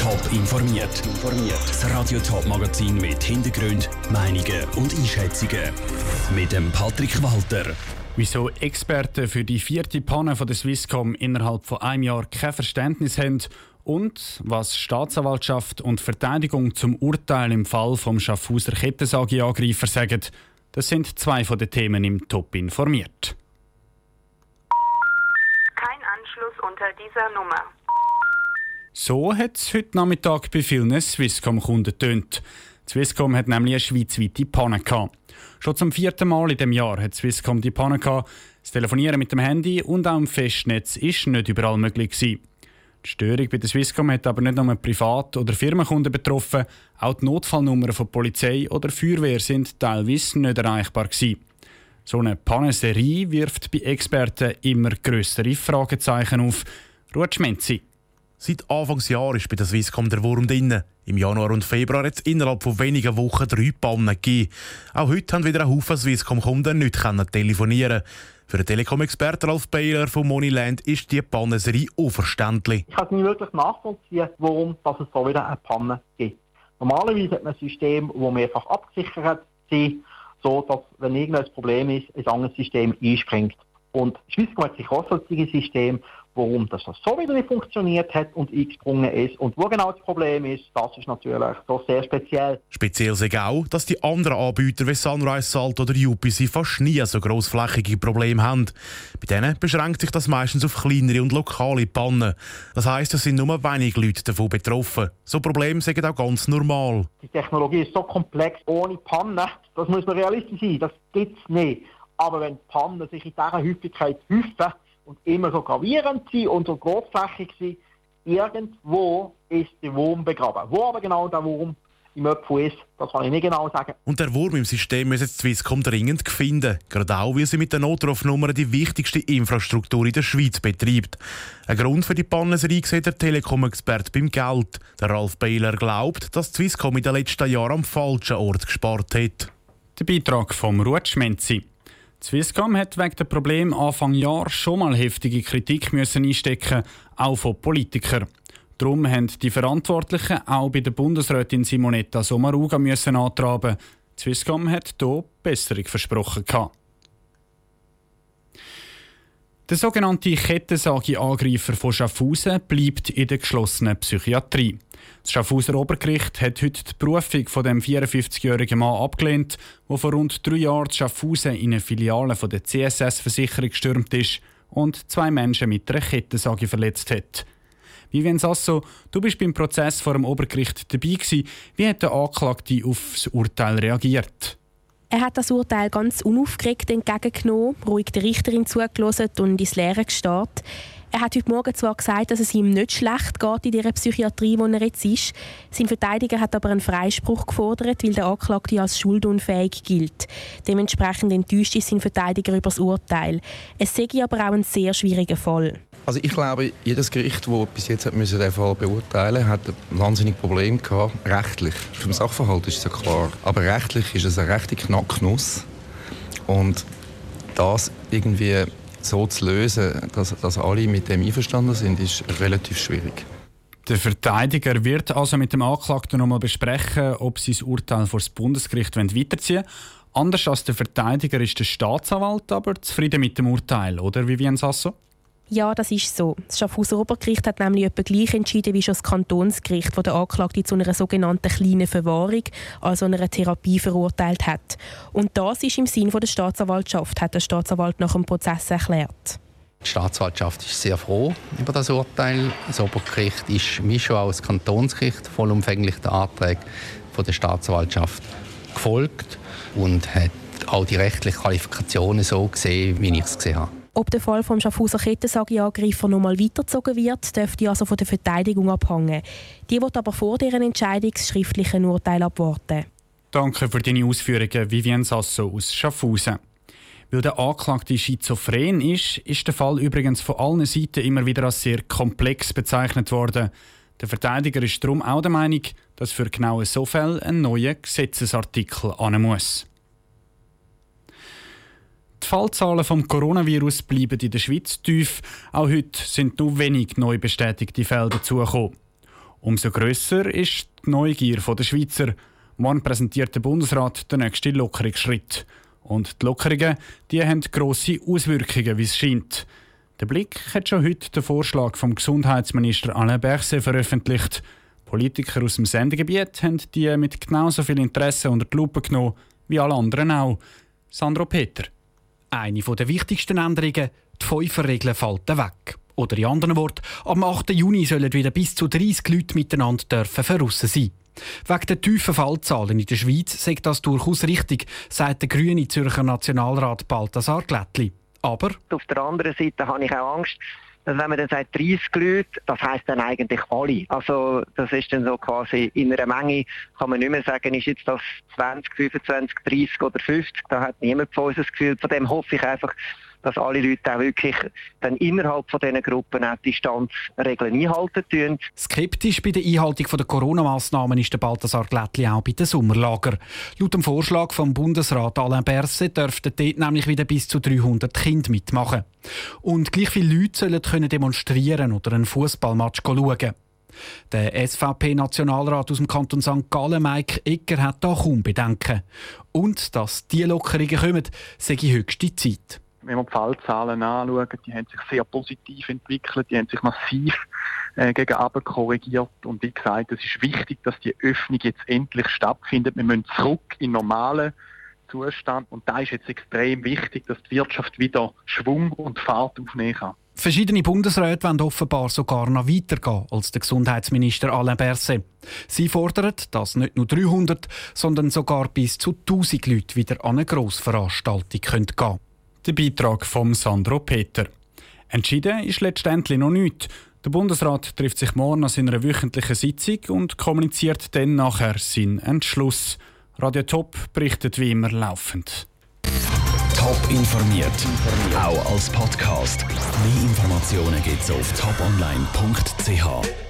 Top informiert. Das Radio Top Magazin mit Hintergrund, Meinungen und Einschätzungen mit dem Patrick Walter. Wieso Experten für die vierte Panne von der Swisscom innerhalb von einem Jahr kein Verständnis haben und was Staatsanwaltschaft und Verteidigung zum Urteil im Fall vom Schaffhauser Kettensagi-Angreifer sagen, das sind zwei von den Themen im Top informiert. Kein Anschluss unter dieser Nummer. So hat es heute Nachmittag bei vielen Swisscom-Kunden tönt. Swisscom hat nämlich eine schweizweite Panne gehabt. Schon zum vierten Mal in dem Jahr hat Swisscom die Panne gehabt. Das Telefonieren mit dem Handy und auch im Festnetz ist nicht überall möglich gewesen. Die Störung bei der Swisscom hat aber nicht nur Privat- oder Firmenkunden betroffen, auch die Notfallnummern von Polizei oder Feuerwehr sind teilweise nicht erreichbar gewesen. So eine Pannenserie wirft bei Experten immer größere Fragezeichen auf. Ruth Schmenzi. Seit Anfangsjahr ist bei der Swisscom der Wurm drin. Im Januar und Februar hat es innerhalb von wenigen Wochen drei Pannen gegeben. Auch heute haben wieder ein Haufen Swisscom-Kunden nicht telefonieren Für den Telekom-Experten Ralf Baylor von Moneyland ist die Pannenserie unverständlich. Ich kann nicht wirklich nachvollziehen, warum dass es so wieder eine Panne gibt. Normalerweise hat man ein System, das mehrfach abgesichert ist, so dass, wenn irgendein Problem ist, ein anderes System einspringt. Und Swisscom hat sich auch solche System, warum das so wieder nicht funktioniert hat und eingesprungen ist. Und wo genau das Problem ist, das ist natürlich so sehr speziell. Speziell ist auch, dass die anderen Anbieter wie Sunrise Salt oder UPC fast nie so grossflächige Probleme haben. Bei denen beschränkt sich das meistens auf kleinere und lokale Pannen. Das heisst, es sind nur wenige Leute davon betroffen. So Probleme sind auch ganz normal. Die Technologie ist so komplex, ohne Pannen, das muss man realistisch sein, das gibt es nicht. Aber wenn Pannen sich in dieser Häufigkeit häufen, und immer so gravierend sind und so großflächig sind, irgendwo ist der Wurm begraben. Wo aber genau der Wurm im Öpfel ist, das kann ich nicht genau sagen. Und der Wurm im System muss jetzt Swisscom dringend finden. Gerade auch, weil sie mit der Notrufnummer die wichtigste Infrastruktur in der Schweiz betreibt. Ein Grund für die Pannenserie sieht der Telekom-Experte beim Geld. Der Ralf Beiler glaubt, dass Swisscom in den letzten Jahren am falschen Ort gespart hat. Der Beitrag vom Ruth Schmenzi. Swisscom hat wegen dem Problem Anfang Jahr schon mal heftige Kritik müssen einstecken, auch von Politikern. Darum haben die Verantwortlichen auch bei der Bundesrätin Simonetta Sommaruga müssen antraben. Swisscom hat hier Besserung versprochen. Der sogenannte Kettensagi-Angreifer von Schaffhausen bleibt in der geschlossenen Psychiatrie. Das Schaffhauser Obergericht hat heute die Berufung von dem 54-jährigen Mann abgelehnt, der vor rund drei Jahren Schaffhausen in eine Filiale von der CSS-Versicherung gestürmt ist und zwei Menschen mit einer Kettensage verletzt hat. Vivian Sasso, du bist beim Prozess vor dem Obergericht dabei gewesen. Wie hat der Anklagte auf das Urteil reagiert? Er hat das Urteil ganz unaufgeregt entgegengenommen, ruhig der Richterin zugelassen und ins Leere gestarrt. Er hat heute Morgen zwar gesagt, dass es ihm nicht schlecht geht in der Psychiatrie, wo er jetzt ist. Sein Verteidiger hat aber einen Freispruch gefordert, weil der Anklagte als schuldunfähig gilt. Dementsprechend enttäuscht ist sein Verteidiger über das Urteil. Es sei aber auch ein sehr schwieriger Fall. Also ich glaube, jedes Gericht, das bis jetzt hat müssen den Fall beurteilen hat ein wahnsinniges Problem gehabt, rechtlich. Vom Sachverhalt ist es ja klar. Aber rechtlich ist es eine rechte Knacknuss. Und das irgendwie so zu lösen, dass, dass alle mit dem einverstanden sind, ist relativ schwierig. Der Verteidiger wird also mit dem Anklagten noch mal besprechen, ob sie das Urteil vor das Bundesgericht weiterziehen wollen. Anders als der Verteidiger ist der Staatsanwalt aber zufrieden mit dem Urteil, oder Vivian Sasso? Ja, das ist so. Das Schaffhauser Obergericht hat nämlich etwa gleich entschieden wie schon das Kantonsgericht, das der Anklagte zu einer sogenannten kleinen Verwahrung, also einer Therapie, verurteilt hat. Und das ist im Sinn der Staatsanwaltschaft, hat der Staatsanwalt nach dem Prozess erklärt. Die Staatsanwaltschaft ist sehr froh über das Urteil. Das Obergericht ist, wie schon auch das Kantonsgericht, vollumfänglich den Anträgen der Staatsanwaltschaft gefolgt und hat auch die rechtlichen Qualifikationen so gesehen, wie ich es gesehen habe. Ob der Fall vom Schaffhauser Kettensagi-Angreifer noch mal weitergezogen wird, dürfte also von der Verteidigung abhängen. Die wird aber vor deren Entscheidung das schriftliche Urteil abwarten. Danke für deine Ausführungen, Vivian Sasso aus Schaffhausen. Weil der Anklagte schizophren ist, ist der Fall übrigens von allen Seiten immer wieder als sehr komplex bezeichnet worden. Der Verteidiger ist darum auch der Meinung, dass für genau so Fälle ein neuer Gesetzesartikel an muss. Die Fallzahlen vom Coronavirus bleiben in der Schweiz tief. Auch heute sind nur wenig neu bestätigte Fälle dazugekommen. Umso grösser ist die Neugier der Schweizer. Morgen präsentiert der Bundesrat den nächsten Lockerungsschritt. Und die Lockerungen die haben grosse Auswirkungen, wie es scheint. Der Blick hat schon heute den Vorschlag vom Gesundheitsminister Alain Berset veröffentlicht. Politiker aus dem Sendegebiet haben die mit genauso viel Interesse unter die Lupe genommen wie alle anderen auch. Sandro Peter. Eine der wichtigsten Änderungen, die Fünferregel fällt weg. Oder in anderen Worten, am 8. Juni sollen wieder bis zu 30 Leute miteinander dürfen verrissen sein. Wegen der tiefen Fallzahlen in der Schweiz sagt das durchaus richtig, sagt der grüne Zürcher Nationalrat Balthasar Glättli. Aber auf der anderen Seite habe ich auch Angst, dass wenn man dann sagt 30 Leute, das heisst dann eigentlich alle. Also das ist dann so quasi in einer Menge, kann man nicht mehr sagen, ist jetzt das 20, 25, 30 oder 50. Da hat niemand von uns das Gefühl. Von dem hoffe ich einfach, dass alle Leute auch wirklich dann innerhalb von diesen Gruppen auch die Distanzregeln einhalten tun. Skeptisch bei der Einhaltung der Corona-Massnahmen ist der Balthasar Glättli auch bei den Sommerlager. Laut dem Vorschlag vom Bundesrat Alain Berset dürften dort nämlich wieder bis zu 300 Kinder mitmachen. Und gleich viele Leute sollen können demonstrieren oder einen Fußballmatch schauen. Der SVP-Nationalrat aus dem Kanton St. Gallen, Mike Egger, hat da kaum Bedenken. Und dass diese Lockerungen kommen, sei höchste Zeit wenn wir die Fallzahlen anschauen, die haben sich sehr positiv entwickelt, die haben sich massiv äh, gegen korrigiert. Und wie gesagt, es ist wichtig, dass die Öffnung jetzt endlich stattfindet. Wir müssen zurück in normalen Zustand. Und da ist jetzt extrem wichtig, dass die Wirtschaft wieder Schwung und Fahrt aufnehmen kann. Verschiedene Bundesräte wollen offenbar sogar noch weitergehen als der Gesundheitsminister Alain Berset. Sie fordern, dass nicht nur 300, sondern sogar bis zu 1000 Leute wieder an eine Grossveranstaltung gehen können. Der Beitrag von Sandro Peter. Entschieden ist letztendlich noch nichts. Der Bundesrat trifft sich morgen an seiner wöchentlichen Sitzung und kommuniziert dann nachher seinen Entschluss. Radio Top berichtet wie immer laufend. Top informiert, auch als Podcast. Mehr Informationen gibt's auf toponline.ch.